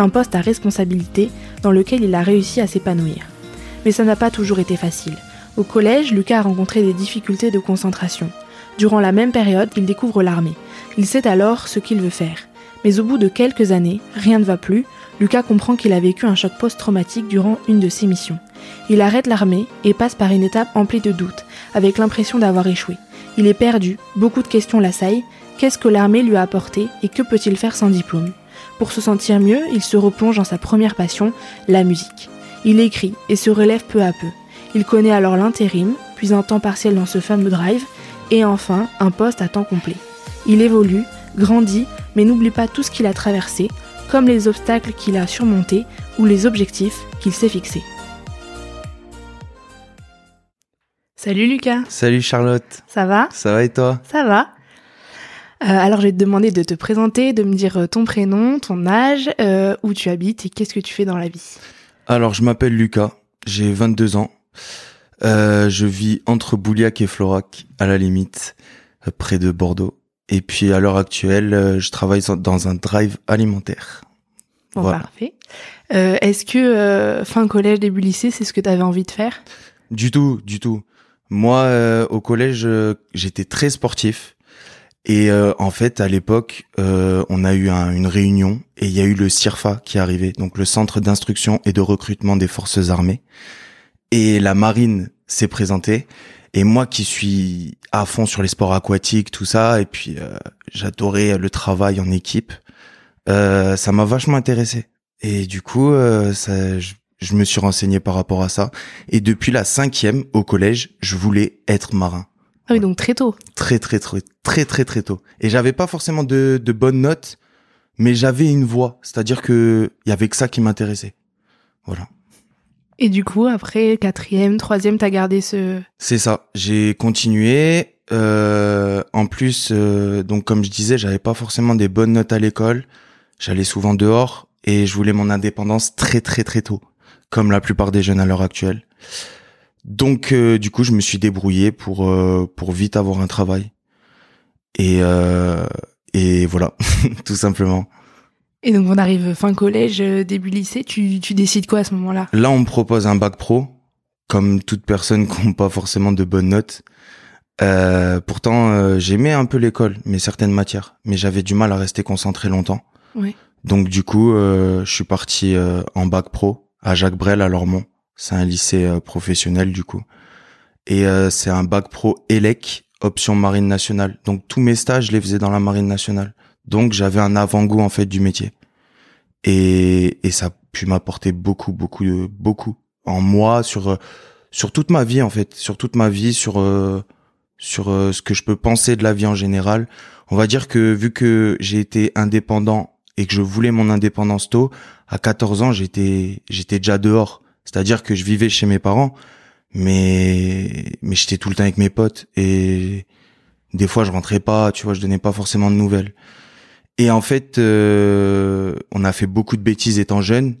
un poste à responsabilité dans lequel il a réussi à s'épanouir. Mais ça n'a pas toujours été facile. Au collège, Lucas a rencontré des difficultés de concentration. Durant la même période, il découvre l'armée. Il sait alors ce qu'il veut faire. Mais au bout de quelques années, rien ne va plus, Lucas comprend qu'il a vécu un choc post-traumatique durant une de ses missions. Il arrête l'armée et passe par une étape emplie de doutes, avec l'impression d'avoir échoué. Il est perdu, beaucoup de questions l'assaillent, Qu'est-ce que l'armée lui a apporté et que peut-il faire sans diplôme? Pour se sentir mieux, il se replonge dans sa première passion, la musique. Il écrit et se relève peu à peu. Il connaît alors l'intérim, puis un temps partiel dans ce fameux drive, et enfin un poste à temps complet. Il évolue, grandit, mais n'oublie pas tout ce qu'il a traversé, comme les obstacles qu'il a surmontés ou les objectifs qu'il s'est fixés. Salut Lucas. Salut Charlotte. Ça va? Ça va et toi? Ça va. Euh, alors, je vais te demander de te présenter, de me dire euh, ton prénom, ton âge, euh, où tu habites et qu'est-ce que tu fais dans la vie. Alors, je m'appelle Lucas, j'ai 22 ans. je vis entre Bouliac et Florac, à la limite, près de Bordeaux. Et puis, à l'heure actuelle, je travaille dans un drive alimentaire. Bon, parfait. Est-ce que fin collège, début lycée, c'est ce que tu avais envie de faire? Du tout, du tout. Moi, au collège, j'étais très sportif. Et euh, en fait, à l'époque, euh, on a eu une réunion et il y a eu le CIRFA qui est arrivé, donc le Centre d'instruction et de recrutement des forces armées. Et la marine s'est présentée. Et moi qui suis à fond sur les sports aquatiques, tout ça, et puis euh, j'adorais le travail en équipe, ça m'a vachement intéressé. Et du coup, ça, je, je me suis renseigné par rapport à ça. Et depuis la cinquième au collège, je voulais être marin. Ah oui, donc très tôt. Très très très très très très tôt. Et j'avais pas forcément de, de bonnes notes, mais j'avais une voix, c'est-à-dire que il y avait que ça qui m'intéressait. Voilà. Et du coup, après quatrième, troisième, t'as gardé ce. C'est ça. J'ai continué. Euh, en plus, euh, donc comme je disais, j'avais pas forcément des bonnes notes à l'école. J'allais souvent dehors et je voulais mon indépendance très très très tôt, comme la plupart des jeunes à l'heure actuelle. Donc euh, du coup, je me suis débrouillé pour euh, pour vite avoir un travail. Et euh, et voilà, tout simplement. Et donc on arrive fin collège, début lycée, tu, tu décides quoi à ce moment-là? Là, on me propose un bac pro, comme toute personne qui n'a pas forcément de bonnes notes. Euh, pourtant, j'aimais un peu l'école, mais certaines matières, mais j'avais du mal à rester concentré longtemps. Oui. Donc du coup, je suis parti en bac pro à Jacques Brel à Lormont. C'est un lycée euh, professionnel du coup. Et euh, c'est un bac pro ELEC, option marine nationale. Donc tous mes stages, je les faisais dans la marine nationale. Donc j'avais un avant-goût en fait du métier. Et, et ça a pu m'apporter beaucoup, beaucoup, beaucoup en moi sur euh, sur toute ma vie en fait, sur toute ma vie, sur sur ce que je peux penser de la vie en général. On va dire que vu que j'ai été indépendant et que je voulais mon indépendance tôt, à 14 ans, j'étais j'étais déjà dehors. C'est-à-dire que je vivais chez mes parents, mais mais j'étais tout le temps avec mes potes et des fois je rentrais pas, tu vois, je donnais pas forcément de nouvelles. Et en fait, euh, on a fait beaucoup de bêtises étant jeune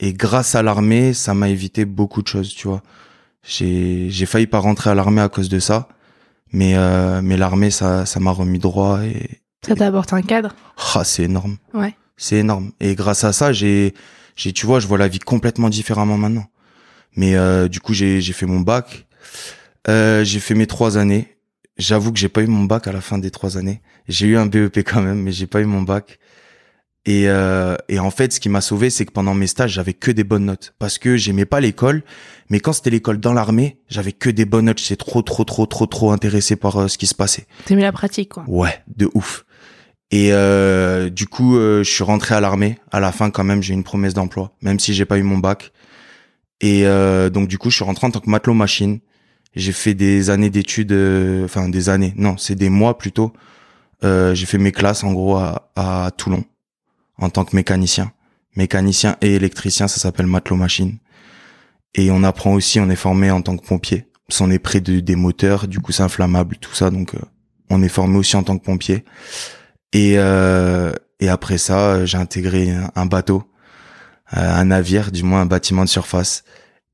et grâce à l'armée, ça m'a évité beaucoup de choses, tu vois. J'ai j'ai failli pas rentrer à l'armée à cause de ça, mais euh, mais l'armée ça ça m'a remis droit et ça t'a apporté un cadre? Ah, c'est énorme. Ouais. C'est énorme. Et grâce à ça, j'ai j'ai tu vois je vois la vie complètement différemment maintenant. Mais euh, du coup j'ai j'ai fait mon bac. Euh, j'ai fait mes trois années. J'avoue que j'ai pas eu mon bac à la fin des trois années. J'ai eu un BEP quand même mais j'ai pas eu mon bac. Et euh, et en fait ce qui m'a sauvé c'est que pendant mes stages j'avais que des bonnes notes. Parce que j'aimais pas l'école mais quand c'était l'école dans l'armée j'avais que des bonnes notes. J'étais trop trop trop trop trop intéressé par euh, ce qui se passait. T'aimais la pratique quoi. Ouais de ouf et euh, du coup, euh, je suis rentré à l'armée. À la fin, quand même, j'ai une promesse d'emploi, même si j'ai pas eu mon bac. Et euh, donc, du coup, je suis rentré en tant que matelot machine. J'ai fait des années d'études, euh, enfin des années, non, c'est des mois plutôt. j'ai fait mes classes en gros à, à, Toulon en tant que mécanicien. mécanicien et électricien, ça s'appelle matelot machine. Et on apprend aussi, on est formé en tant que pompier. On est près de, des moteurs, du coup c'est inflammable, tout ça, donc euh, on est formé aussi en tant que pompier. Et, euh, et après ça, j'ai intégré un bateau, euh, un navire, du moins un bâtiment de surface.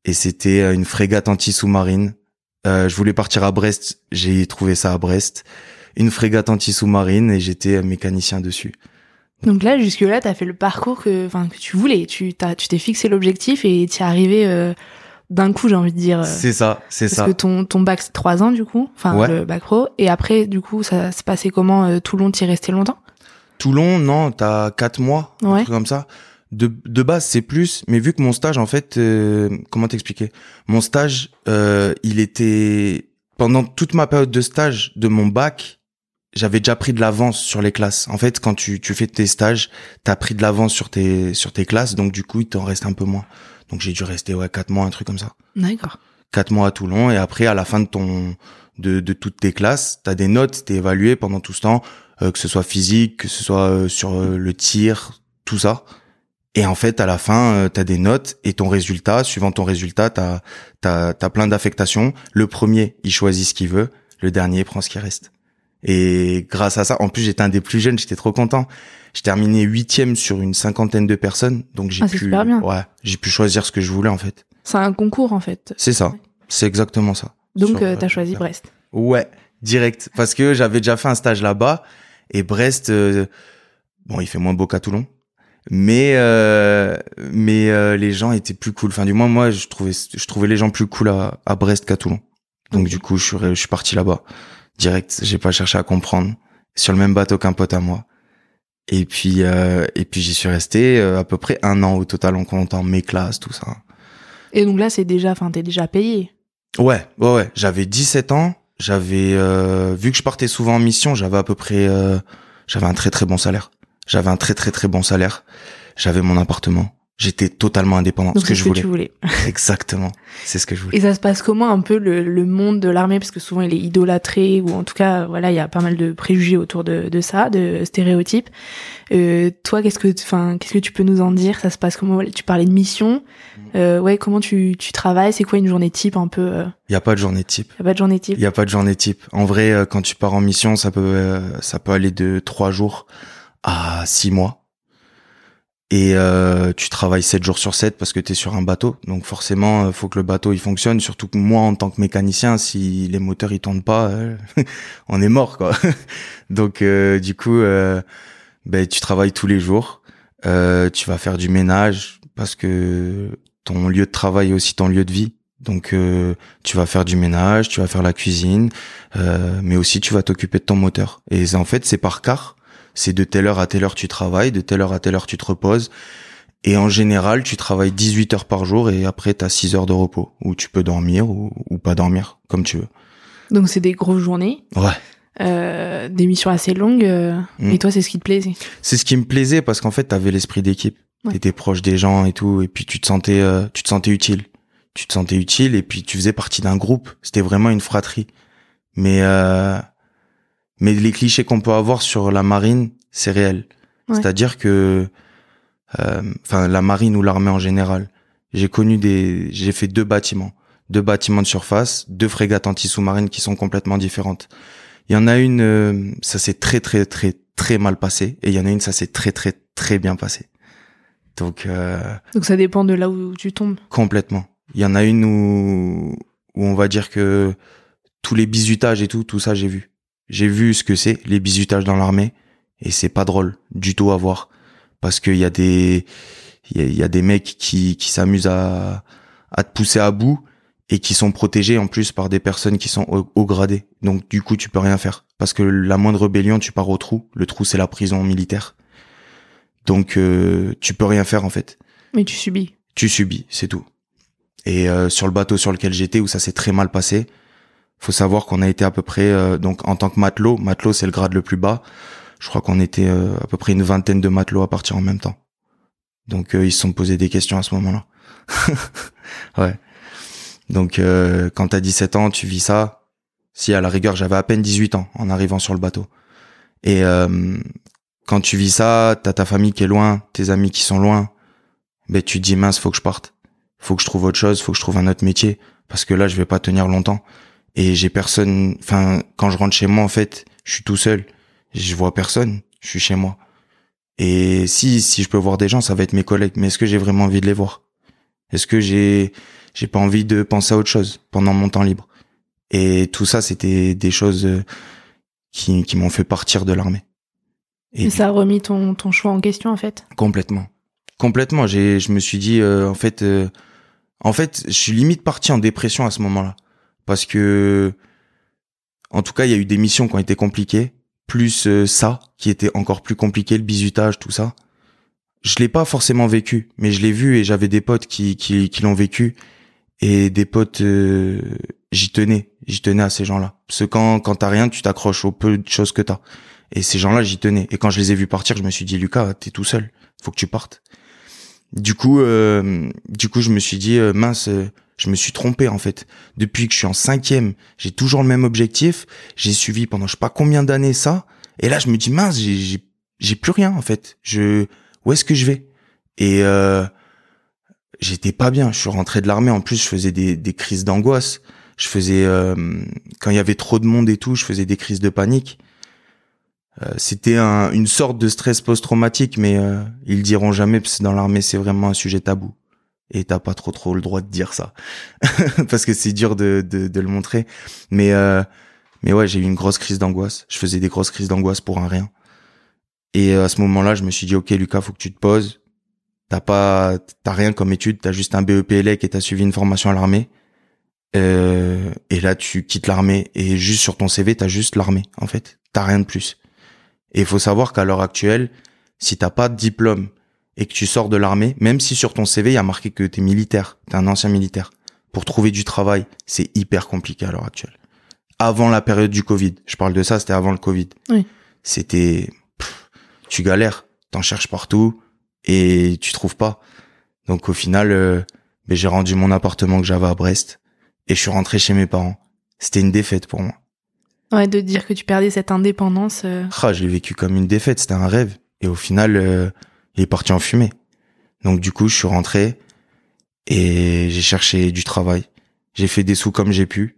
Et c'était une frégate anti-sous-marine. je voulais partir à Brest, j'ai trouvé ça à Brest. Une frégate anti-sous-marine et j'étais mécanicien dessus. Donc là, jusque-là, tu as fait le parcours que, que tu voulais. Tu t'as, tu t'es fixé l'objectif et tu es arrivé euh, d'un coup, j'ai envie de dire. Euh, c'est ça, c'est ça. Parce que ton, ton bac, c'est trois ans, du coup. Enfin, le bac pro. Et après, du coup, ça se passait comment euh, Toulon, t'y resté longtemps? Toulon, non, t'as quatre mois, un truc comme ça. De, de base, c'est plus. Mais vu que mon stage, en fait, comment t'expliquer? Mon stage, il était... Pendant toute ma période de stage de mon bac, j'avais déjà pris de l'avance sur les classes. En fait, quand tu, tu fais tes stages, t'as pris de l'avance sur tes sur tes classes, donc du coup, il t'en reste un peu moins. Donc j'ai dû rester ouais quatre mois, un truc comme ça. D'accord. Quatre mois à Toulon et après à la fin de ton de, de toutes tes classes, t'as des notes, t'es évalué pendant tout ce temps, euh, que ce soit physique, que ce soit euh, sur euh, le tir, tout ça. Et en fait, à la fin, t'as des notes et ton résultat, suivant ton résultat, t'as t'as t'as plein d'affectations. Le premier, il choisit ce qu'il veut. Le dernier prend ce qui reste. Et grâce à ça, en plus j'étais un des plus jeunes, j'étais trop content. J'ai terminé huitième sur une cinquantaine de personnes, donc j'ai ah, pu, ouais, j'ai pu choisir ce que je voulais en fait. C'est un concours en fait. C'est ça, c'est exactement ça. Donc euh, t'as choisi Brest. Ouais, direct, parce que j'avais déjà fait un stage là-bas et Brest, euh, bon, il fait moins beau qu'à Toulon, mais euh, mais euh, les gens étaient plus cool. Enfin, du moins moi, je trouvais je trouvais les gens plus cool à, à Brest qu'à Toulon. Donc du coup, je suis je suis parti là-bas direct. J'ai pas cherché à comprendre. Sur le même bateau qu'un pote à moi. Et puis euh, et puis j'y suis resté euh, à peu près un an au total en comptant mes classes, tout ça. Et donc là, c'est déjà, enfin, t'es déjà payé. Ouais, ouais, ouais. J'avais 17 ans. J'avais euh, vu que je partais souvent en mission, j'avais à peu près, j'avais un très très bon salaire. J'avais un très très très bon salaire. J'avais mon appartement. J'étais totalement indépendant. Donc ce que je voulais. Que tu voulais. Exactement. C'est ce que je voulais. Et ça se passe comment un peu le, le monde de l'armée? Parce que souvent il est idolâtré ou en tout cas voilà il y a pas mal de préjugés autour de, de ça, de stéréotypes. Euh, toi qu'est-ce que enfin qu'est-ce que tu peux nous en dire? Ça se passe comment? Tu parlais de mission. Euh, ouais comment tu tu travailles? C'est quoi une journée type un peu euh? Il y a pas de journée type. Il y a pas de journée type. Il y a pas de journée type. En vrai euh, quand tu pars en mission ça peut euh, ça peut aller de trois jours à six mois et euh, tu travailles 7 jours sur 7 parce que tu es sur un bateau. Donc forcément, il faut que le bateau il fonctionne. Surtout que moi, en tant que mécanicien, si les moteurs ils tournent pas, euh, on est mort quoi. Donc euh, du coup, ben tu travailles tous les jours. tu vas faire du ménage parce que ton lieu de travail est aussi ton lieu de vie. Donc tu vas faire du ménage, tu vas faire la cuisine, mais aussi tu vas t'occuper de ton moteur. Et en fait, c'est par quart c'est de telle heure à telle heure tu travailles, de telle heure à telle heure tu te reposes. Et en général, tu travailles 18 heures par jour et après, tu as 6 heures de repos où tu peux dormir ou, pas dormir, comme tu veux. Donc, c'est des grosses journées. Ouais. Euh, des missions assez longues. Euh, mm. Et toi, c'est ce qui te plaisait C'est ce qui me plaisait parce qu'en fait, tu avais l'esprit d'équipe. Tu étais proche des gens et tout. Et puis, tu te sentais, euh, tu te sentais utile. Tu te sentais utile et puis tu faisais partie d'un groupe. C'était vraiment une fratrie. Mais mais les clichés qu'on peut avoir sur la marine, c'est réel. C'est-à-dire que, euh, enfin, la marine ou l'armée en général. J'ai connu des, j'ai fait deux bâtiments, deux bâtiments de surface, deux frégates anti-sous-marines qui sont complètement différentes. Il y en a une, euh, ça s'est très très très très mal passé, et il y en a une, ça s'est très très très bien passé. Donc. Euh, Donc ça dépend de là où tu tombes. Complètement. Il y en a une où où on va dire que tous les bisutages et tout, tout ça, j'ai vu j'ai vu ce que c'est les bizutages dans l'armée et c'est pas drôle du tout à voir parce qu'il y a des il y, a des mecs qui qui s'amusent à à te pousser à bout et qui sont protégés en plus par des personnes qui sont au, gradé. Donc du coup, tu peux rien faire parce que la moindre rébellion, tu pars au trou. Le trou, c'est la prison militaire. Donc euh, tu peux rien faire en fait. Mais tu subis. Tu subis, c'est tout. Et euh, sur le bateau sur lequel j'étais où ça s'est très mal passé, faut savoir qu'on a été à peu près euh, donc en tant que matelot, matelot c'est le grade le plus bas. Je crois qu'on était euh, à peu près une vingtaine de matelots à partir en même temps. Donc euh, ils se sont posés des questions à ce moment-là. ouais. Donc quand t'as 17 ans, tu vis ça. Si à la rigueur, j'avais à peine 18 ans en arrivant sur le bateau. Et quand tu vis ça, t'as ta famille qui est loin, tes amis qui sont loin. ben tu te dis mince, faut que je parte, faut que je trouve autre chose, faut que je trouve un autre métier, parce que là je vais pas tenir longtemps. Et j'ai personne. Enfin, quand je rentre chez moi, en fait, je suis tout seul. Je vois personne. Je suis chez moi. Et si si je peux voir des gens, ça va être mes collègues. Mais est-ce que j'ai vraiment envie de les voir? Est-ce que j'ai j'ai pas envie de penser à autre chose pendant mon temps libre? Et tout ça, c'était des choses euh, qui qui m'ont fait partir de l'armée. Et, ça a remis ton ton choix en question en fait? Complètement, complètement. J'ai je me suis dit euh, en fait euh, en fait je suis limite parti en dépression à ce moment-là parce que en tout cas il y a eu des missions qui ont été compliquées plus euh, ça qui était encore plus compliqué le bizutage tout ça. Je l'ai pas forcément vécu mais je l'ai vu et j'avais des potes qui qui, qui l'ont vécu. Et des potes euh, j'y tenais j'y tenais à ces gens-là. Parce que quand quand t'as rien tu t'accroches au peu de choses que t'as. Et ces gens-là j'y tenais. Et quand je les ai vus partir je me suis dit Lucas t'es tout seul. Faut que tu partes. Du coup euh, du coup je me suis dit mince je me suis trompé en fait. Depuis que je suis en cinquième, j'ai toujours le même objectif. J'ai suivi pendant je sais pas combien d'années ça. Et là, je me dis mince, j'ai plus rien en fait. Je où est-ce que je vais? Et euh, j'étais pas bien. Je suis rentré de l'armée. En plus, je faisais des, crises d'angoisse. Je faisais euh, quand il y avait trop de monde et tout, je faisais des crises de panique. Euh, c'était un, une sorte de stress post-traumatique, mais ils diront jamais parce que dans l'armée c'est vraiment un sujet tabou et t'as pas trop trop le droit de dire ça. Parce que c'est dur de, de, de, le montrer. Mais euh, mais ouais j'ai eu une grosse crise d'angoisse. Je faisais des grosses crises d'angoisse pour un rien. Et euh, à ce moment-là je me suis dit ok Lucas faut que tu te poses. T'as pas t'as rien comme étude. T'as juste un BEP ELEC et t'as suivi une formation à l'armée. Euh, et là tu quittes l'armée. Et juste sur ton CV t'as juste l'armée en fait. T'as rien de plus. Et il faut savoir qu'à l'heure actuelle si t'as pas de diplôme et que tu sors de l'armée, même si sur ton CV il y a marqué que tu es militaire, tu es un ancien militaire, pour trouver du travail, c'est hyper compliqué à l'heure actuelle. Avant la période du Covid, je parle de ça, c'était avant le Covid. Oui. C'était tu galères, t'en cherches partout et tu trouves pas. Donc au final euh, ben, j'ai rendu mon appartement que j'avais à Brest et je suis rentré chez mes parents. C'était une défaite pour moi. Ouais, de dire que tu perdais cette indépendance. Euh... Ah, je l'ai vécu comme une défaite, c'était un rêve. Et au final, euh, il est parti en fumée. Donc du coup, je suis rentré et j'ai cherché du travail. J'ai fait des sous comme j'ai pu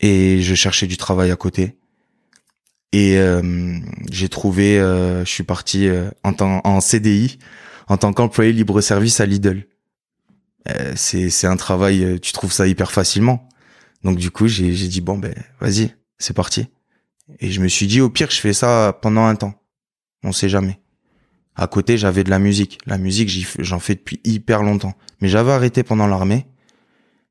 et je cherchais du travail à côté. Et euh, j'ai trouvé, euh, je suis parti euh, en, en CDI en tant qu'employé libre-service à Lidl. c'est c'est un travail, tu trouves ça hyper facilement. Donc du coup, j'ai j'ai dit bon ben vas-y, c'est parti. Et je me suis dit au pire, je fais ça pendant un temps. On sait jamais. À côté, j'avais de la musique. La musique, j'en fais depuis hyper longtemps. Mais j'avais arrêté pendant l'armée.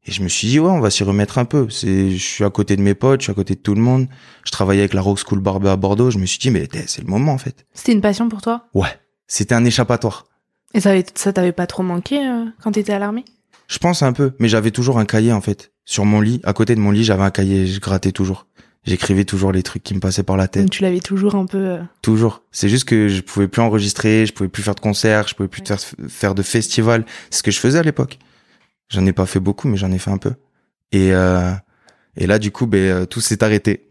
Et je me suis dit, ouais, on va s'y remettre un peu. C'est, je suis à côté de mes potes, je suis à côté de tout le monde. Je travaillais avec la Rock School Barbe à Bordeaux. Je me suis dit, mais c'est le moment, en fait. C'était une passion pour toi? Ouais. C'était un échappatoire. Et ça, ça t'avait pas trop manqué euh, quand t'étais à l'armée? Je pense un peu. Mais j'avais toujours un cahier, en fait. Sur mon lit, à côté de mon lit, j'avais un cahier. Je grattais toujours j'écrivais toujours les trucs qui me passaient par la tête. Donc tu l'avais toujours un peu. Euh, toujours. C'est juste que je pouvais plus enregistrer, je pouvais plus faire de concerts, je pouvais plus faire, faire de festivals. C'est ce que je faisais à l'époque. J'en ai pas fait beaucoup, mais j'en ai fait un peu. Et euh, et là, du coup, ben euh, tout s'est arrêté.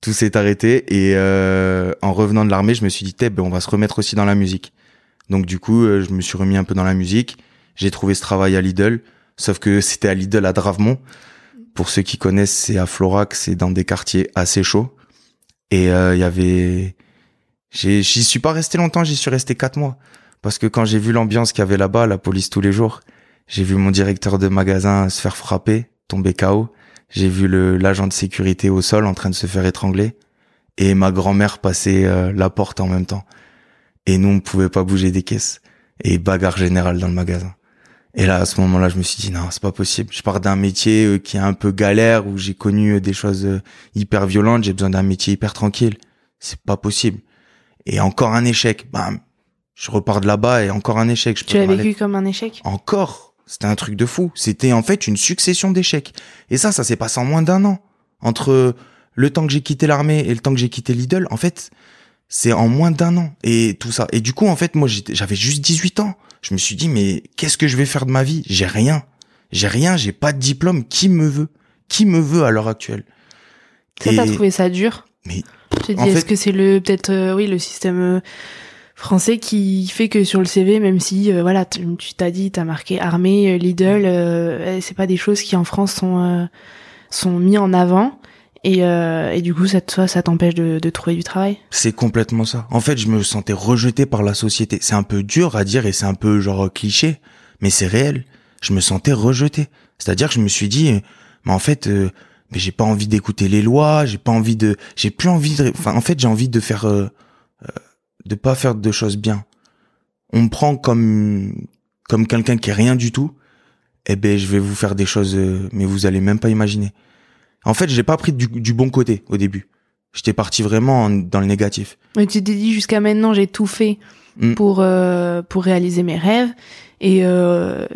Tout s'est arrêté et euh, en revenant de l'armée, je me suis dit, ben on va se remettre aussi dans la musique. Donc du coup, je me suis remis un peu dans la musique. J'ai trouvé ce travail à Lidl, sauf que c'était à Lidl à Dravemont. Pour ceux qui connaissent, c'est à Florac, c'est dans des quartiers assez chauds. Et euh, il y avait, j'y suis pas resté longtemps, j'y suis resté quatre mois parce que quand j'ai vu l'ambiance qu'il y avait là-bas, la police tous les jours, j'ai vu mon directeur de magasin se faire frapper, tomber KO. J'ai vu l'agent de sécurité au sol en train de se faire étrangler et ma grand-mère passer euh, la porte en même temps. Et nous on pouvait pas bouger des caisses et bagarre générale dans le magasin. Et là, à ce moment-là, je me suis dit non, c'est pas possible. Je pars d'un métier euh, qui est un peu galère où j'ai connu euh, des choses euh, hyper violentes. J'ai besoin d'un métier hyper tranquille. C'est pas possible. Et encore un échec. Bam. Je repars de là-bas et encore un échec. Je tu l'as vécu comme un échec? Encore. C'était un truc de fou. C'était en fait une succession d'échecs. Et ça, ça s'est passé en moins d'un an. Entre le temps que j'ai quitté l'armée et le temps que j'ai quitté Lidl, en fait, c'est en moins d'un an. Et tout ça. Et du coup, en fait, moi, j'avais juste 18 ans je me suis dit, mais qu'est-ce que je vais faire de ma vie? J'ai rien. J'ai rien, j'ai pas de diplôme. Qui me veut? Qui me veut à l'heure actuelle? Ça, t'as trouvé ça dur? Mais je te dis, est-ce que c'est le peut-être euh, oui le système euh, français qui fait que sur le CV, même si euh, voilà, tu t'as dit, t'as marqué armée, euh, Lidl, euh, c'est pas des choses qui en France sont sont mis en avant. Et, et du coup, ça, ça t'empêche de, de trouver du travail? C'est complètement ça. En fait, je me sentais rejeté par la société. C'est un peu dur à dire et c'est un peu genre cliché, mais c'est réel. Je me sentais rejeté. C'est-à-dire que je me suis dit, mais en fait, mais j'ai pas envie d'écouter les lois, j'ai pas envie de, j'ai plus envie de, enfin, en fait, j'ai envie de faire de pas faire de choses bien. On me prend comme comme quelqu'un qui est rien du tout. Eh ben, je vais vous faire des choses, euh, mais vous allez même pas imaginer. En fait, j'ai pas pris du, du, bon côté au début. J'étais parti vraiment dans le négatif. Mais tu t'es dit jusqu'à maintenant, j'ai tout fait mm. pour euh, pour réaliser mes rêves et euh,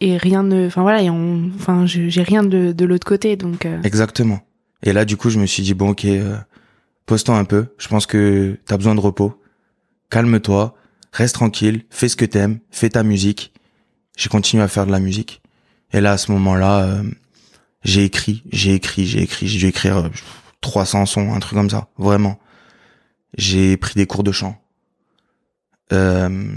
et rien ne, enfin voilà, et enfin j'ai rien de de l'autre côté donc. Exactement. Et là, du coup, je me suis dit bon, ok, pose-toi un peu. Je pense que t'as besoin de repos calme-toi, reste tranquille, fais ce que t'aimes, fais ta musique. J'ai continué à faire de la musique. Et là, à ce moment-là, euh, j'ai écrit, j'ai écrit, j'ai écrit, j'ai dû écrire 300 euh, sons, un truc comme ça, vraiment. J'ai pris des cours de chant. Euh,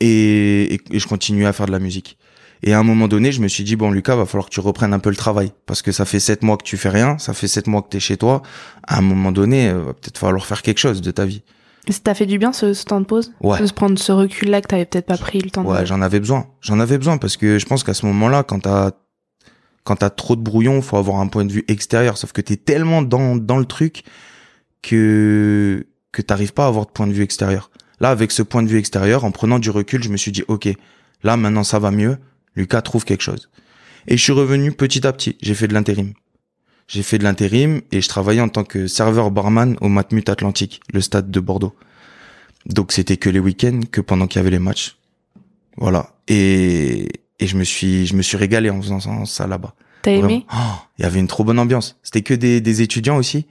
et, et, je continuais à faire de la musique. Et à un moment donné, je me suis dit, bon, Lucas, va falloir que tu reprennes un peu le travail. Parce que ça fait sept mois que tu fais rien, ça fait sept mois que t'es chez toi. À un moment donné, va peut-être falloir faire quelque chose de ta vie. Ça t'a fait du bien ce, ce, temps de pause? Ouais. De se prendre ce recul-là que t'avais peut-être pas pris le temps ouais, de... j'en avais besoin. J'en avais besoin parce que je pense qu'à ce moment-là, quand t'as quand t'as trop de brouillon, faut avoir un point de vue extérieur. Sauf que t'es tellement dans dans le truc que que t'arrives pas à avoir de point de vue extérieur. Là, avec ce point de vue extérieur, en prenant du recul, je me suis dit, ok, là maintenant ça va mieux. Lucas trouve quelque chose. Et je suis revenu petit à petit. J'ai fait de l'intérim. J'ai fait de l'intérim et je travaillais en tant que serveur barman au Matmut Atlantique, le stade de Bordeaux. Donc c'était que les week-ends, que pendant qu'il y avait les matchs. Voilà. Et, et je me suis, je me suis régalé en faisant ça là-bas. T'as aimé oh, Il y avait une trop bonne ambiance. C'était que des, des étudiants aussi.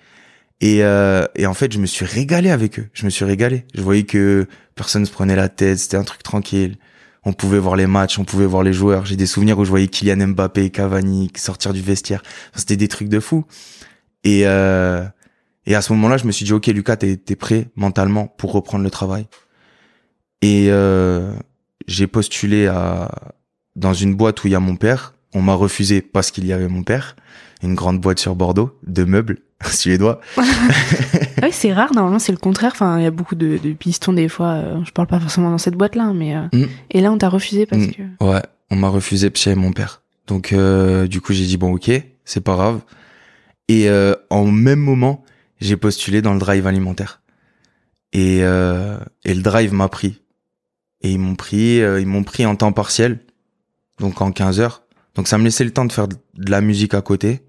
Et, euh, et en fait, je me suis régalé avec eux. Je me suis régalé. Je voyais que personne se prenait la tête. C'était un truc tranquille on pouvait voir les matchs, on pouvait voir les joueurs. J'ai des souvenirs où je voyais Kylian Mbappé, Cavani sortir du vestiaire. C'était des trucs de fou. Et euh, et à ce moment-là, je me suis dit ok Lucas, t'es es prêt mentalement pour reprendre le travail. Et euh, j'ai postulé à dans une boîte où il y a mon père. On m'a refusé parce qu'il y avait mon père. Une grande boîte sur Bordeaux de meubles suédois. oui, c'est rare. Normalement, c'est le contraire. Enfin, il y a beaucoup de, pistons des fois. Euh, je parle pas forcément dans cette boîte-là, mais euh, mm. et là, on t'a refusé parce mm. que. Ouais, on m'a refusé parce qu'il mon père. Donc, euh, du coup, j'ai dit bon, ok, c'est pas grave. Et en même moment, j'ai postulé dans le drive alimentaire. Et et le drive m'a pris. Et ils m'ont pris, ils m'ont pris en temps partiel, donc en 15 heures. Donc ça me laissait le temps de faire de la musique à côté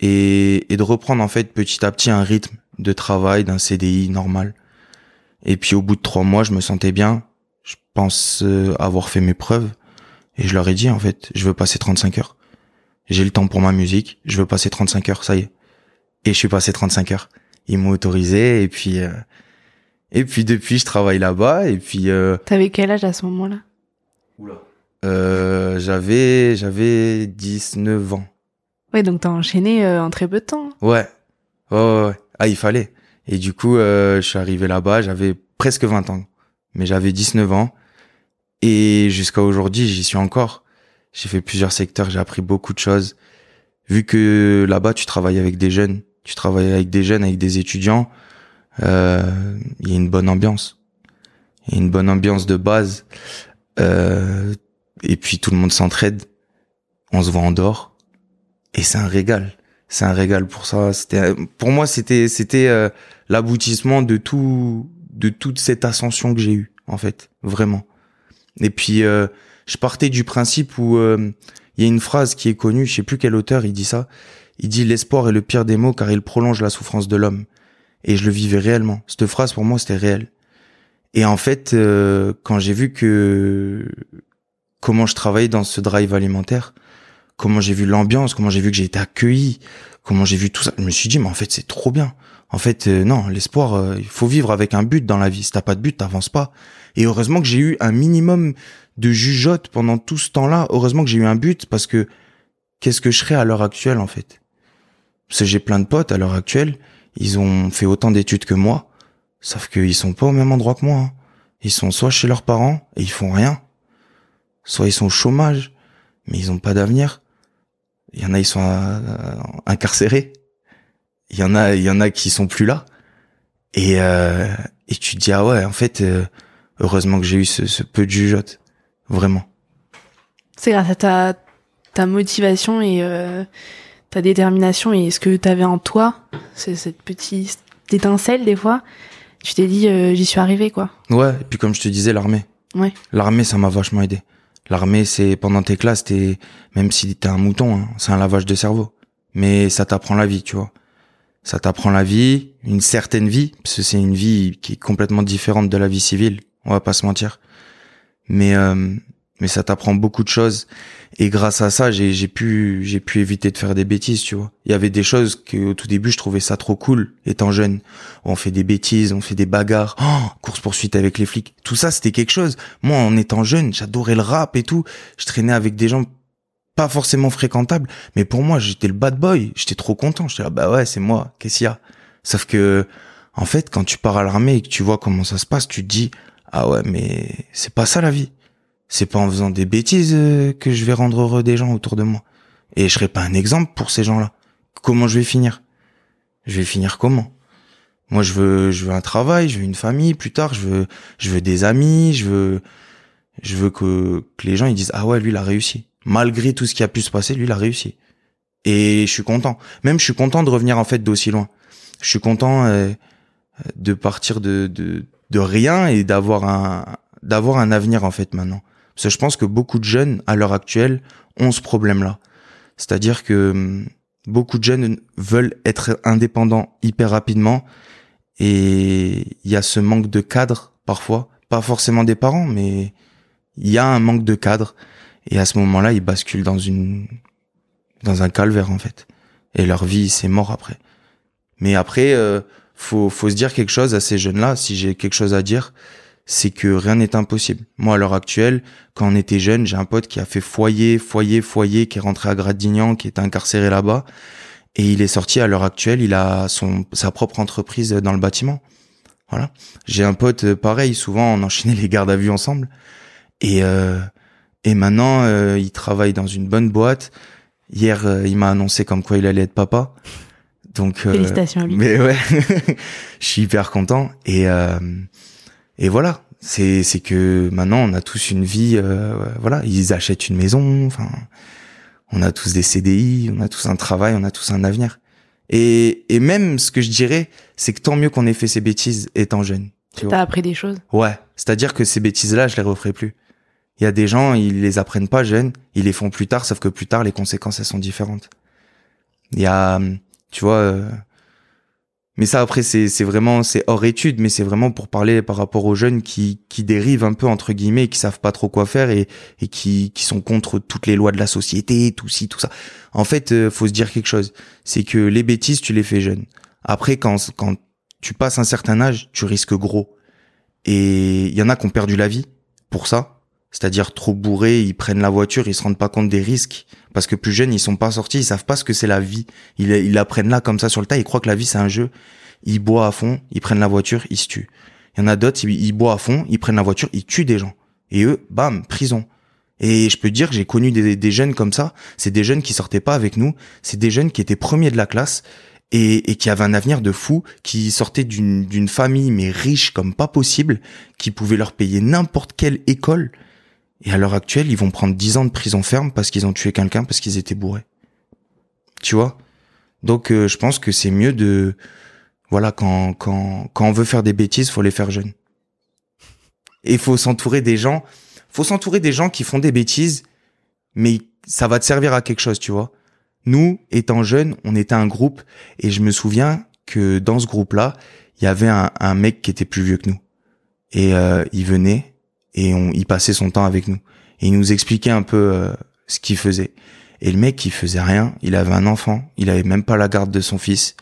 et, et de reprendre en fait petit à petit un rythme de travail d'un CDI normal. Et puis au bout de trois mois, je me sentais bien. Je pense euh, avoir fait mes preuves. Et je leur ai dit, en fait, je veux passer 35 heures. J'ai le temps pour ma musique, je veux passer 35 heures, ça y est. Et je suis passé 35 heures. Ils m'ont autorisé et puis... Euh, et puis depuis, je travaille là-bas et puis... Euh, T'avais quel âge à ce moment-là? Oula. Euh, j'avais j'avais 19 ans. Ouais, donc t'as enchaîné euh, en très peu de temps. Ouais. ouais. Ouais, Ah, il fallait. Et du coup, euh, je suis arrivé là-bas, j'avais presque 20 ans. Mais j'avais 19 ans. Et jusqu'à aujourd'hui, j'y suis encore. J'ai fait plusieurs secteurs, j'ai appris beaucoup de choses. Vu que là-bas, tu travailles avec des jeunes, tu travailles avec des jeunes, avec des étudiants, il y a une bonne ambiance. Il y a une bonne ambiance de base. Euh, et puis tout le monde s'entraide. On se voit en dehors et c'est un régal. C'est un régal pour ça. C'était, pour moi, c'était, c'était euh, l'aboutissement de tout, de toute cette ascension que j'ai eue, en fait, vraiment. Et puis, euh, je partais du principe où euh, il y a une phrase qui est connue, je sais plus quel auteur il dit ça. Il dit l'espoir est le pire des mots car il prolonge la souffrance de l'homme. Et je le vivais réellement. Cette phrase pour moi c'était réel. Et en fait, quand j'ai vu que comment je travaillais dans ce drive alimentaire, comment j'ai vu l'ambiance, comment j'ai vu que j'ai été accueilli, comment j'ai vu tout ça. Je me suis dit, mais en fait, c'est trop bien. En fait, euh, non, l'espoir, euh, il faut vivre avec un but dans la vie. Si t'as pas de but, t'avances pas. Et heureusement que j'ai eu un minimum de jugeote pendant tout ce temps-là. Heureusement que j'ai eu un but parce que qu'est-ce que je serais à l'heure actuelle, en fait? Parce que j'ai plein de potes à l'heure actuelle. Ils ont fait autant d'études que moi. Sauf qu'ils sont pas au même endroit que moi. hein. Ils sont soit chez leurs parents et ils font rien, soit ils sont au chômage, mais ils ont pas d'avenir. Il y en a, ils sont euh, incarcérés. Il y en a, il y en a qui sont plus là. Et, euh, et tu te dis, ah ouais, en fait, euh, heureusement que j'ai eu ce, ce peu de jugeote. Vraiment. C'est grâce à ta, ta motivation et euh, ta détermination et ce que tu avais en toi, c'est cette petite étincelle des fois, tu t'es dit euh, j'y suis arrivé quoi. Ouais, et puis comme je te disais, l'armée. Ouais. L'armée, ça m'a vachement aidé. L'armée, c'est pendant tes classes, t'es même si t'es un mouton, hein, c'est un lavage de cerveau. Mais ça t'apprend la vie, tu vois. Ça t'apprend la vie, une certaine vie, parce que c'est une vie qui est complètement différente de la vie civile. On va pas se mentir. Mais euh, mais ça t'apprend beaucoup de choses. Et grâce à ça, j'ai j'ai pu j'ai pu éviter de faire des bêtises, tu vois. Il y avait des choses que au tout début je trouvais ça trop cool, étant jeune. On fait des bêtises, on fait des bagarres, oh, course poursuite avec les flics. Tout ça, c'était quelque chose. Moi, en étant jeune, j'adorais le rap et tout. Je traînais avec des gens pas forcément fréquentables, mais pour moi, j'étais le bad boy. J'étais trop content. J'étais là, bah ouais, c'est moi. Qu'est-ce qu'il y a? Sauf que, en fait, quand tu pars à l'armée et que tu vois comment ça se passe, tu te dis, ah ouais, mais c'est pas ça la vie. C'est pas en faisant des bêtises euh, que je vais rendre heureux des gens autour de moi. Et je serai pas un exemple pour ces gens-là. Comment je vais finir? Je vais finir comment? Moi, je veux, je veux un travail, je veux une famille. Plus tard, je veux, je veux des amis. Je veux, je veux que, que les gens ils disent ah ouais, lui il a réussi. Malgré tout ce qui a pu se passer, lui il a réussi. Et je suis content. Même je suis content de revenir en fait d'aussi loin. Je suis content euh, de partir de, de de rien et d'avoir un d'avoir un avenir en fait maintenant. Parce que je pense que beaucoup de jeunes à l'heure actuelle ont ce problème-là. C'est-à-dire que hum, beaucoup de jeunes veulent être indépendants hyper rapidement et il y a ce manque de cadre parfois, pas forcément des parents, mais il y a un manque de cadre et à ce moment-là, ils basculent dans une dans un calvaire en fait. Et leur vie, c'est mort après. Mais après, euh, faut faut se dire quelque chose à ces jeunes-là. Si j'ai quelque chose à dire, c'est que rien n'est impossible. Moi, à l'heure actuelle, quand on était jeune, j'ai un pote qui a fait foyer, foyer, foyer, qui est rentré à Gradignan, qui est incarcéré là-bas, et il est sorti. À l'heure actuelle, il a son sa propre entreprise dans le bâtiment. Voilà. J'ai un pote euh, pareil. Souvent, on enchaînait les gardes à vue ensemble, et euh, et maintenant, euh, il travaille dans une bonne boîte. Hier, euh, il m'a annoncé comme quoi il allait être papa. Donc, euh, Félicitations à lui. mais ouais, je suis hyper content. Et euh, et voilà, c'est c'est que maintenant on a tous une vie. euh, voilà, ils achètent une maison. Enfin, on a tous des CDI, on a tous un travail, on a tous un avenir. Et et même ce que je dirais, c'est que tant mieux qu'on ait fait ces bêtises étant jeune. Tu. T'as appris des choses. Ouais, c'est-à-dire que ces bêtises-là, je les referai plus. Il y a des gens, ils les apprennent pas jeunes, ils les font plus tard, sauf que plus tard, les conséquences, elles sont différentes. Il y a, tu vois, euh, mais ça après, c'est c'est vraiment, c'est hors étude, mais c'est vraiment pour parler par rapport aux jeunes qui qui dérivent un peu entre guillemets, et qui savent pas trop quoi faire et et qui qui sont contre toutes les lois de la société, tout ci, tout ça. En fait, euh, faut se dire quelque chose, c'est que les bêtises, tu les fais jeunes. Après, quand quand tu passes un certain âge, tu risques gros. Et il y en a qui ont perdu la vie pour ça. C'est-à-dire trop bourrés, ils prennent la voiture, ils se rendent pas compte des risques. Parce que plus jeunes, ils sont pas sortis, ils savent pas ce que c'est la vie. Ils, ils la prennent là comme ça sur le tas, ils croient que la vie c'est un jeu. Ils boivent à fond, ils prennent la voiture, ils se tuent. Il y en a d'autres, ils, boivent à fond, ils prennent la voiture, ils tuent des gens. Et eux, bam, prison. Et je peux dire que j'ai connu des, jeunes comme ça. C'est des jeunes qui sortaient pas avec nous. C'est des jeunes qui étaient premiers de la classe et, et qui avaient un avenir de fou, qui sortaient d'une famille mais riche comme pas possible, qui pouvaient leur payer n'importe quelle école. Et à l'heure actuelle, ils vont prendre 10 ans de prison ferme parce qu'ils ont tué quelqu'un parce qu'ils étaient bourrés. Tu vois? Donc euh, je pense que c'est mieux de voilà quand quand quand on veut faire des bêtises, faut les faire jeunes. Et faut s'entourer des gens, faut s'entourer des gens qui font des bêtises mais ça va te servir à quelque chose, tu vois. Nous, étant jeunes, on était un groupe et je me souviens que dans ce groupe-là, il y avait un, un mec qui était plus vieux que nous. Et euh, il venait et on, il passait son temps avec nous. Et il nous expliquait un peu euh, ce qu'il faisait. Et le mec, il faisait rien. Il avait un enfant. Il avait même pas la garde de son fils.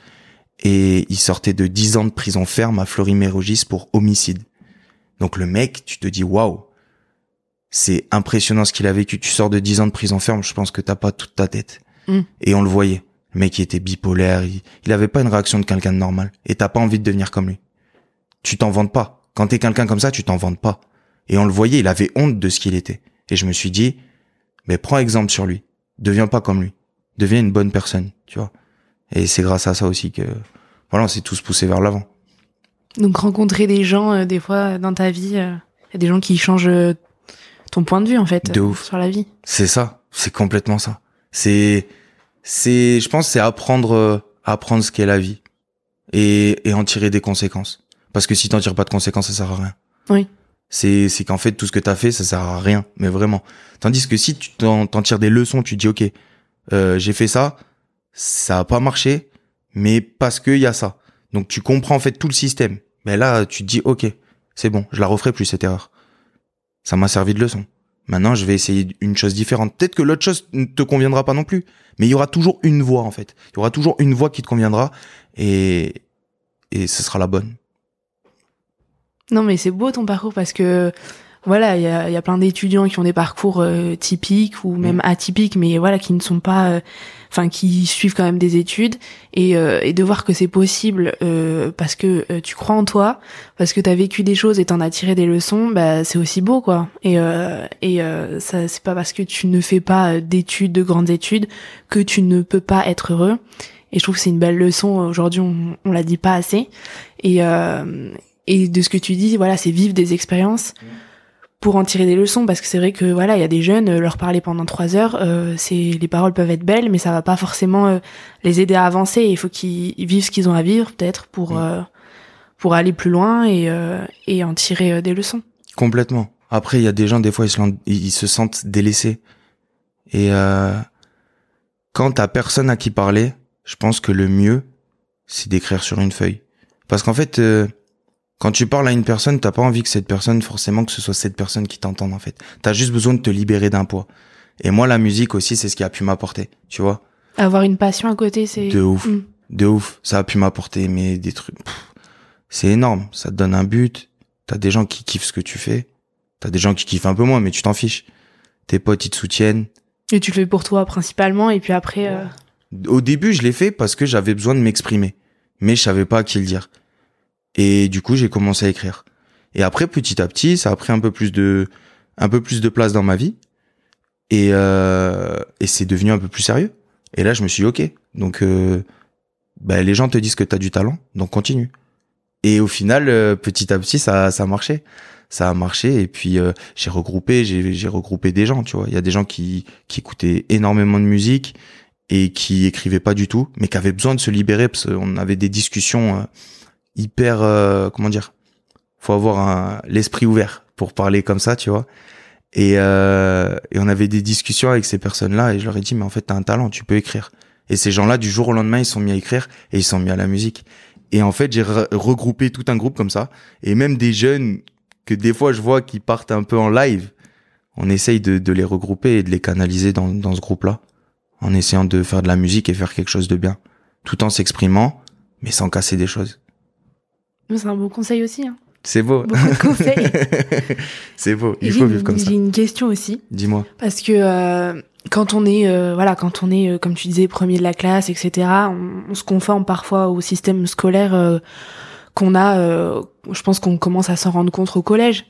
Et il sortait de 10 ans de prison ferme à Fleury-Mérogis pour homicide. Donc le mec, tu te dis, waouh, c'est impressionnant ce qu'il a vécu. Tu sors de 10 ans de prison ferme, je pense que t'as pas toute ta tête. Mm. Et on le voyait. Le mec, il était bipolaire. Il, il avait pas une réaction de quelqu'un de normal. Et t'as pas envie de devenir comme lui. tu t'en vantes pas. Quand t'es quelqu'un comme ça, tu t'en vantes pas. Et on le voyait, il avait honte de ce qu'il était. Et je me suis dit, mais prends exemple sur lui. Deviens pas comme lui. Deviens une bonne personne, tu vois. Et c'est grâce à ça aussi que, voilà, on s'est tous poussés vers l'avant. Donc rencontrer des gens, euh, des fois, dans ta vie, il y a des gens qui changent euh, ton point de vue, en fait, De ouf. sur la vie. C'est ça. C'est complètement ça. C'est, c'est, je pense, c'est apprendre, euh, apprendre ce qu'est la vie. Et, et en tirer des conséquences. Parce que si t'en tires pas de conséquences, ça sert à rien. Oui. C'est, c'est qu'en fait, tout ce que t'as fait, ça sert à rien. Mais vraiment. Tandis que si tu t'en, tires des leçons, tu dis, OK, euh, j'ai fait ça, ça a pas marché, mais parce que y a ça. Donc tu comprends en fait tout le système. Mais là, tu te dis, OK, c'est bon, je la referai plus cette erreur. Ça m'a servi de leçon. Maintenant, je vais essayer une chose différente. Peut-être que l'autre chose ne te conviendra pas non plus, mais il y aura toujours une voie en fait. Il y aura toujours une voie qui te conviendra et et ce sera la bonne. Non, mais c'est beau ton parcours parce que voilà, il y a, il y a plein d'étudiants qui ont des parcours euh, typiques ou même atypiques, mais voilà, qui ne sont pas, euh, enfin, qui suivent quand même des études et, euh, et de voir que c'est possible euh, parce que euh, tu crois en toi, parce que t'as vécu des choses et t'en as tiré des leçons, bah c'est aussi beau quoi. Et euh, et euh, ça, c'est pas parce que tu ne fais pas d'études, de grandes études, que tu ne peux pas être heureux. Et je trouve que c'est une belle leçon. Aujourd'hui, on, on la dit pas assez. Et euh, et de ce que tu dis, voilà, c'est vivre des expériences pour en tirer des leçons, parce que c'est vrai que voilà, il y a des jeunes, euh, leur parler pendant trois heures, euh, c'est les paroles peuvent être belles, mais ça va pas forcément euh, les aider à avancer. Il faut qu'ils vivent ce qu'ils ont à vivre, peut-être pour Mm. euh, pour aller plus loin et euh, et en tirer des leçons. Complètement. Après, il y a des gens, des fois, ils se, ils se sentent délaissés. Et euh, quand t'as personne à qui parler, je pense que le mieux, c'est d'écrire sur une feuille. Parce qu'en fait, euh, quand tu parles à une personne, t'as pas envie que cette personne, forcément, que ce soit cette personne qui t'entende, en fait. T'as juste besoin de te libérer d'un poids. Et moi, la musique aussi, c'est ce qui a pu m'apporter, tu vois. Avoir une passion à côté, c'est De ouf. Mm. De ouf. Ça a pu m'apporter, mais des trucs. C'est énorme. Ça te donne un but. T'as des gens qui kiffent ce que tu fais. T'as des gens qui kiffent un peu moins, mais tu t'en fiches. Tes potes, ils te soutiennent. Et tu le fais pour toi principalement, et puis après, euh, Au début, je l'ai fait parce que j'avais besoin de m'exprimer. Mais je savais pas à qui le dire. Et du coup, j'ai commencé à écrire. Et après, petit à petit, ça a pris un peu plus de, un peu plus de place dans ma vie. Et, euh, et c'est devenu un peu plus sérieux. Et là, je me suis dit, ok. Donc, euh, bah, les gens te disent que t'as du talent, donc continue. Et au final, euh, petit à petit, ça, ça a marché. Ça a marché. Et puis, euh, j'ai regroupé, j'ai, j'ai regroupé des gens, tu vois. Il y a des gens qui, qui écoutaient énormément de musique et qui écrivaient pas du tout, mais qui avaient besoin de se libérer parce qu'on avait des discussions euh, hyper, euh, comment dire, faut avoir l'esprit ouvert pour parler comme ça, tu vois. Et, euh, et on avait des discussions avec ces personnes-là et je leur ai dit, mais en fait, t'as un talent, tu peux écrire. Et ces gens-là, du jour au lendemain, ils sont mis à écrire et ils sont mis à la musique. Et en fait, j'ai re- regroupé tout un groupe comme ça. Et même des jeunes que des fois je vois qui partent un peu en live, on essaye de, de les regrouper et de les canaliser dans, dans ce groupe-là. En essayant de faire de la musique et faire quelque chose de bien. Tout en s'exprimant, mais sans casser des choses. C'est un bon conseil aussi. Hein. C'est beau. C'est beau. Il faut vivre comme ça. J'ai une question aussi. Dis-moi. Parce que euh, quand on est, euh, voilà, quand on est, euh, comme tu disais, premier de la classe, etc., on, on se conforme parfois au système scolaire euh, qu'on a. euh, je pense qu'on commence à s'en rendre compte au collège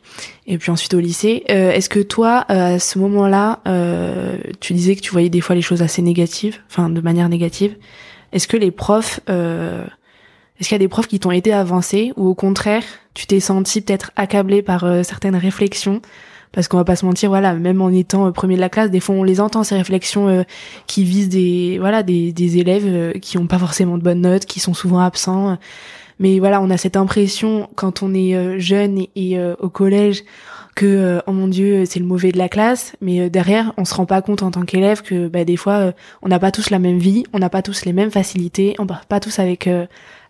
et puis ensuite au lycée. Euh, Est-ce que toi, euh, à ce moment-là, euh, tu disais que tu voyais des fois les choses assez négatives, enfin de manière négative. Est-ce que les profs, euh, est-ce qu'il y a des profs qui t'ont aidé à avancer ou au contraire, tu t'es senti peut-être accablé par euh, certaines réflexions? Parce qu'on va pas se mentir, voilà, même en étant euh, premier de la classe, des fois on les entend ces réflexions euh, qui visent des, voilà, des, élèves qui ont pas forcément de bonnes notes, qui sont souvent absents. Mais voilà, on a cette impression quand on est jeune et, au collège que euh, oh mon dieu c'est le mauvais de la classe mais euh, derrière on se rend pas compte en tant qu'élève que bah, des fois euh, on n'a pas tous la même vie on n'a pas tous les mêmes facilités on part pas tous avec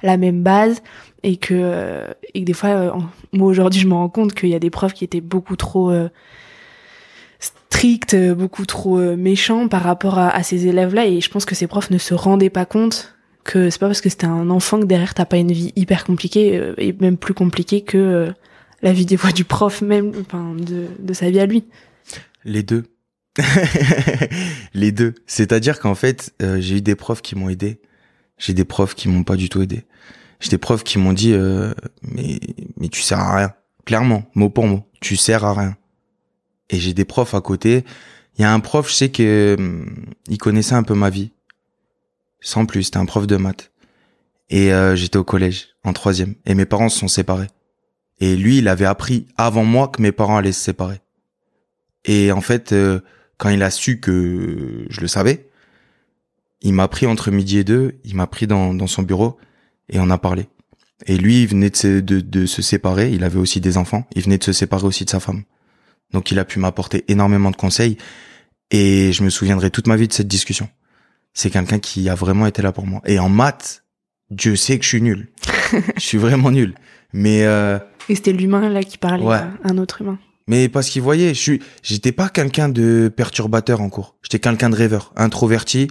la même base et que et des fois moi aujourd'hui je me rends compte qu'il y a des profs qui étaient beaucoup trop stricts beaucoup trop méchants par rapport à, à ces élèves là et je pense que ces profs ne se rendaient pas compte que c'est pas parce que c'était un enfant que derrière t'as pas une vie hyper compliquée et même plus compliquée que la vie des fois du prof même enfin de, de sa vie à lui Les deux. les deux. C'est-à-dire qu'en fait, euh, j'ai eu des profs qui m'ont aidé. J'ai des profs qui m'ont pas du tout aidé. J'ai des profs qui m'ont dit, euh, mais, mais tu sers à rien. Clairement, mot pour mot, tu sers à rien. Et j'ai des profs à côté. Il y a un prof, je sais que hum, il connaissait un peu ma vie. Sans plus, c'était un prof de maths. Et euh, j'étais au collège, en troisième. Et mes parents se sont séparés. Et lui, il avait appris avant moi que mes parents allaient se séparer. Et en fait, euh, quand il a su que je le savais, il m'a pris entre midi et deux, il m'a pris dans, dans son bureau et on a parlé. Et lui, il venait de se, de, de se séparer, il avait aussi des enfants, il venait de se séparer aussi de sa femme. Donc il a pu m'apporter énormément de conseils et je me souviendrai toute ma vie de cette discussion. C'est quelqu'un qui a vraiment été là pour moi. Et en maths, Dieu sait que je suis nul. je suis vraiment nul. Mais euh, Et c'était l'humain là qui parlait, Ouais. à un autre humain. mais parce qu'il voyait, je suis, j'étais pas quelqu'un de perturbateur en cours. J'étais quelqu'un de rêveur, introverti,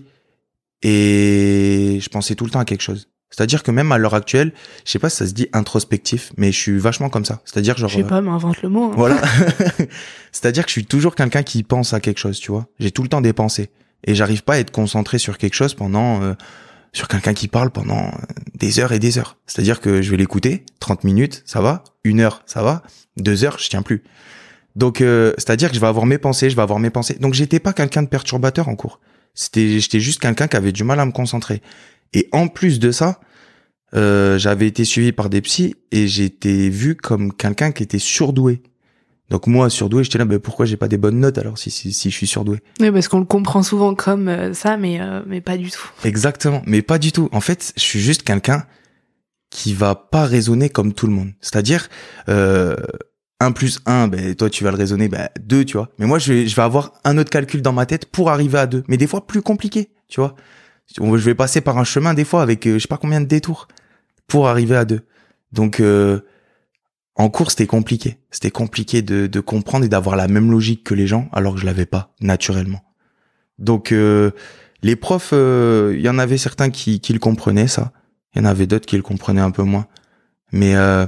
et je pensais tout le temps à quelque chose. C'est-à-dire que même à l'heure actuelle, je sais pas si ça se dit introspectif, mais je suis vachement comme ça. C'est-à-dire genre, Je sais euh, pas, mais invente le mot. hein. voilà. C'est-à-dire que je suis toujours quelqu'un qui pense à quelque chose, tu vois. J'ai tout le temps des pensées, et j'arrive pas à être concentré sur quelque chose pendant, euh, sur quelqu'un qui parle pendant des heures et des heures. C'est-à-dire que je vais l'écouter, 30 minutes, ça va, une heure, ça va, deux heures, je tiens plus. Donc, euh, c'est-à-dire que je vais avoir mes pensées, je vais avoir mes pensées. Donc, j'étais pas quelqu'un de perturbateur en cours. C'était, j'étais juste quelqu'un qui avait du mal à me concentrer. Et en plus de ça, euh, j'avais été suivi par des psys et été vu comme quelqu'un qui était surdoué. Donc moi, surdoué, j'étais là, mais pourquoi j'ai pas des bonnes notes alors si, si, si je suis surdoué Oui, parce qu'on le comprend souvent comme euh, ça, mais, euh, mais pas du tout. Exactement, mais pas du tout. En fait, je suis juste quelqu'un qui va pas raisonner comme tout le monde. C'est-à-dire, euh, 1 plus 1, ben, toi tu vas le raisonner, ben, 2, tu vois. Mais moi, je vais, je vais avoir un autre calcul dans ma tête pour arriver à 2. Mais des fois plus compliqué, tu vois. Je vais passer par un chemin des fois avec euh, je sais pas combien de détours pour arriver à 2. Donc, euh, en cours, c'était compliqué. C'était compliqué de, de comprendre et d'avoir la même logique que les gens alors que je l'avais pas naturellement. Donc, euh, les profs, euh, il y en avait certains qui, qui le comprenaient ça. Il y en avait d'autres qui le comprenaient un peu moins. Mais euh,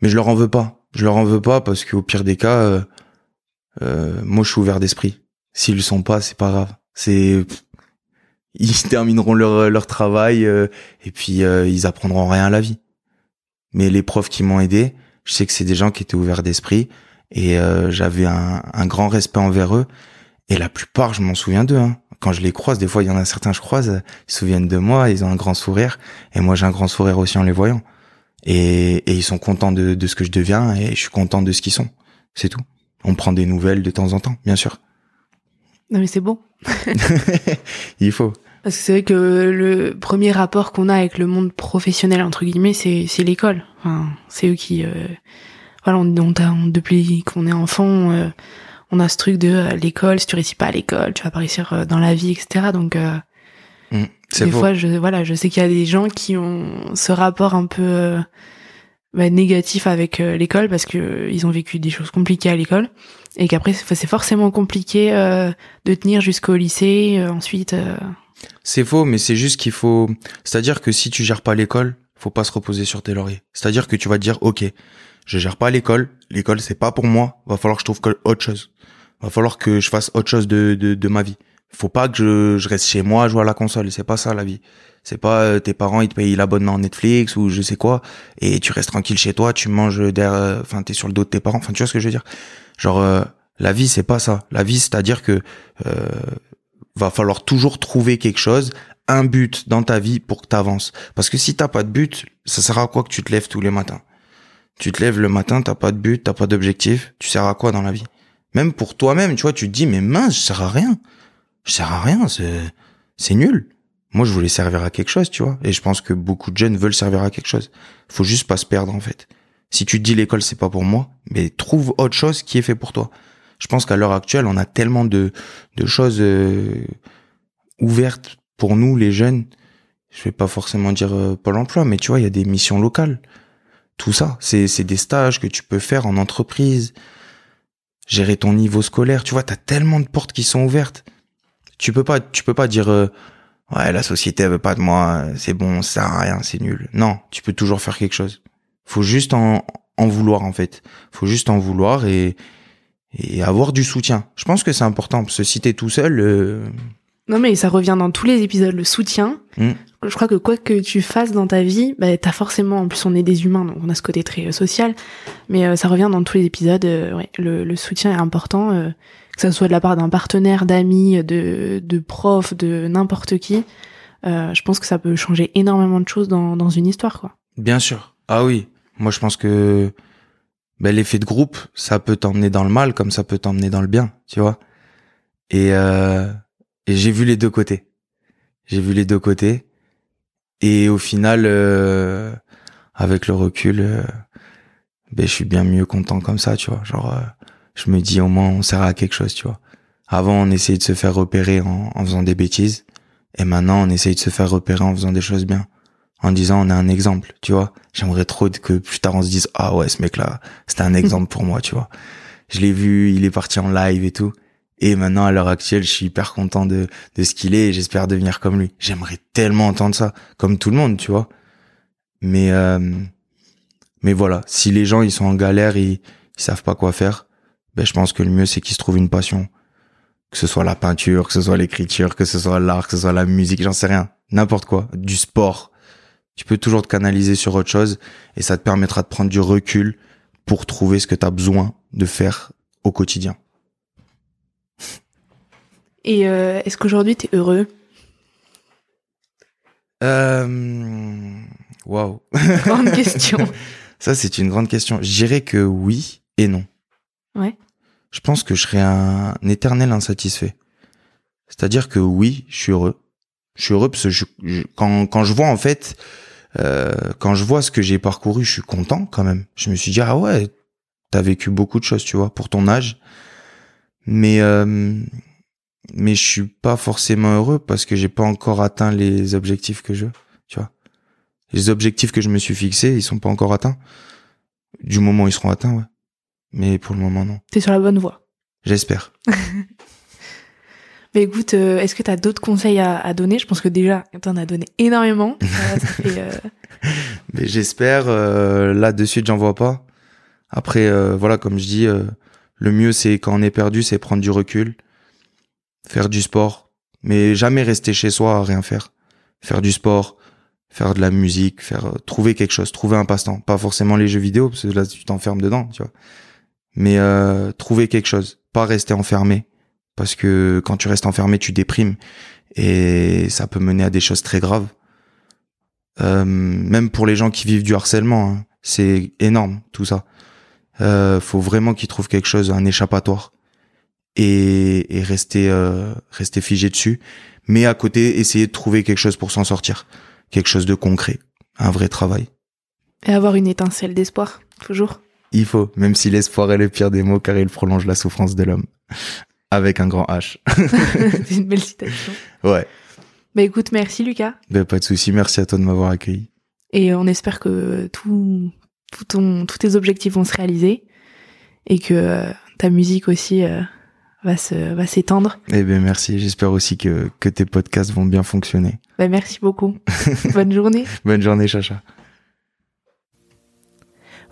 mais je leur en veux pas. Je leur en veux pas parce qu'au pire des cas, euh, euh, moi je suis ouvert d'esprit. S'ils le sont pas, c'est pas grave. C'est ils termineront leur leur travail et puis ils apprendront rien à la vie. Mais les profs qui m'ont aidé, je sais que c'est des gens qui étaient ouverts d'esprit et euh, j'avais un, un grand respect envers eux. Et la plupart, je m'en souviens d'eux. Hein. Quand je les croise, des fois, il y en a certains, je croise, ils se souviennent de moi, ils ont un grand sourire. Et moi, j'ai un grand sourire aussi en les voyant. Et, et ils sont contents de, de ce que je deviens et je suis content de ce qu'ils sont. C'est tout. On prend des nouvelles de temps en temps, bien sûr. Non, mais c'est bon. il faut. Parce que c'est vrai que le premier rapport qu'on a avec le monde professionnel, entre guillemets, c'est, c'est l'école. Enfin, c'est eux qui... euh, voilà, on, on, depuis qu'on est enfant, euh, on a ce truc de euh, l'école, si tu réussis pas à l'école, tu vas pas réussir euh, dans la vie, etc. Donc, euh, Mm, C'est des fois, je, voilà, je sais qu'il y a des gens qui ont ce rapport un peu bah, négatif avec l'école parce que ils ont vécu des choses compliquées à l'école et qu'après, c'est forcément compliqué euh, de tenir jusqu'au lycée. euh, ensuite... euh, C'est faux, mais c'est juste qu'il faut. C'est-à-dire que si tu gères pas l'école, faut pas se reposer sur tes lauriers. C'est-à-dire que tu vas te dire, ok, je gère pas l'école, l'école c'est pas pour moi, va falloir que je trouve autre chose. Va falloir que je fasse autre chose de, de, de ma vie. Faut pas que je, je reste chez moi à jouer à la console. C'est pas ça la vie. C'est pas euh, tes parents ils te payent l'abonnement Netflix ou je sais quoi et tu restes tranquille chez toi, tu manges derrière, enfin t'es sur le dos de tes parents. Enfin tu vois ce que je veux dire? Genre euh, la vie c'est pas ça. La vie c'est-à-dire que euh, va falloir toujours trouver quelque chose, un but dans ta vie pour que tu. Parce que si t'as pas de but, ça sert à quoi que tu te lèves tous les matins? Tu te lèves le matin, t'as pas de but, t'as pas d'objectif, tu sers à quoi dans la vie? Même pour toi-même, tu vois, tu te dis mais mince, je sers à rien. Je sers à rien, c'est c'est nul. Moi, je voulais servir à quelque chose, tu vois. Et je pense que beaucoup de jeunes veulent servir à quelque chose. Faut juste pas se perdre en fait. Si tu te dis l'école c'est pas pour moi, mais trouve autre chose qui est fait pour toi. Je pense qu'à l'heure actuelle, on a tellement de choses euh, ouvertes pour nous les jeunes. Je vais pas forcément dire euh, Pôle Emploi, mais tu vois, il y a des missions locales. Tout ça, c'est des stages que tu peux faire en entreprise. Gérer ton niveau scolaire, tu vois, t'as tellement de portes qui sont ouvertes. Tu peux pas tu peux pas dire euh, ouais, la société elle veut pas de moi, c'est bon, ça sert à rien, c'est nul. Non, tu peux toujours faire quelque chose. Faut juste en en vouloir en fait. Faut juste en vouloir et et avoir du soutien. Je pense que c'est important parce que si t'es tout seul, euh, Non mais ça revient dans tous les épisodes, le soutien. Mm. je crois que quoi que tu fasses dans ta vie, bah, t'as forcément, en plus on est des humains, donc on a ce côté très euh, social, mais euh, ça revient dans tous les épisodes, euh, ouais, le, le, soutien est important, que ça soit de la part d'un partenaire, d'amis, de, de profs, de n'importe qui, je pense que ça peut changer énormément de choses dans, dans une histoire, quoi. Bien sûr. Ah oui, moi je pense que ben, l'effet de groupe, ça peut t'emmener dans le mal comme ça peut t'emmener dans le bien, tu vois. Et, et j'ai vu les deux côtés. J'ai vu les deux côtés. Et au final, euh, avec le recul, euh, ben, je suis bien mieux content comme ça, tu vois. Genre, euh, je me dis au moins on sert à quelque chose, tu vois. Avant, on essayait de se faire repérer en, en, faisant des bêtises. Et maintenant, on essaye de se faire repérer en faisant des choses bien. En disant, on est un exemple, tu vois. J'aimerais trop que plus tard on se dise, ah ouais, ce mec-là, c'était un exemple pour moi, tu vois. Je l'ai vu, il est parti en live et tout. Et maintenant, à l'heure actuelle, je suis hyper content de, de ce qu'il est et j'espère devenir comme lui. J'aimerais tellement entendre ça, comme tout le monde, tu vois. Mais, euh, mais voilà, si les gens, ils sont en galère, ils, ils savent pas quoi faire, ben, je pense que le mieux, c'est qu'ils se trouvent une passion. Que ce soit la peinture, que ce soit l'écriture, que ce soit l'art, que ce soit la musique, j'en sais rien. N'importe quoi. Du sport. Tu peux toujours te canaliser sur autre chose et ça te permettra de prendre du recul pour trouver ce que tu as besoin de faire au quotidien. Et euh, est-ce qu'aujourd'hui, tu es heureux? Euh... Waouh. Grande question. Ça, c'est une grande question. Je dirais que oui et non. Ouais. Je pense que je serais un éternel insatisfait. C'est-à-dire que oui, je suis heureux. Je suis heureux parce que je, quand, quand je vois en fait, quand je vois ce que j'ai parcouru, je suis content quand même. Je me suis dit ah ouais, t'as vécu beaucoup de choses, tu vois, pour ton âge. Mais euh, mais je suis pas forcément heureux parce que j'ai pas encore atteint les objectifs que je veux, tu vois. Les objectifs que je me suis fixés, ils sont pas encore atteints. Du moment où ils seront atteints, ouais. Mais pour le moment, non. T'es sur la bonne voie. J'espère. Mais écoute, euh, est-ce que tu as d'autres conseils à, à, donner? Je pense que déjà, t'en as donné énormément. euh... Mais j'espère. Euh, là, de suite, j'en vois pas. Après, voilà, comme je dis, le mieux, c'est quand on est perdu, c'est prendre du recul faire du sport, mais jamais rester chez soi à rien faire. Faire du sport, faire de la musique, faire trouver quelque chose, trouver un passe-temps. Pas forcément les jeux vidéo, parce que là tu t'enfermes dedans, tu vois. Mais trouver quelque chose, pas rester enfermé, parce que quand tu restes enfermé, tu déprimes. Et ça peut mener à des choses très graves. Euh, même pour les gens qui vivent du harcèlement, hein, c'est énorme tout ça. Euh, faut vraiment qu'ils trouvent quelque chose, un échappatoire. Et, et rester euh, rester figé dessus. Mais à côté essayer de trouver quelque chose pour s'en sortir. Quelque chose de concret. Un vrai travail. Et avoir une étincelle d'espoir toujours. Il faut même si l'espoir est le pire des mots car il prolonge la souffrance de l'homme avec un grand H c'est une belle citation ouais bah écoute merci Lucas bah, pas de souci merci à toi de m'avoir accueilli et on espère que tout, tout ton, tous tes objectifs vont se réaliser et que euh, ta musique aussi euh, va se va s'étendre. Eh bien merci, j'espère aussi que que tes podcasts vont bien fonctionner. Ben merci beaucoup. Bonne journée. Bonne journée Chacha.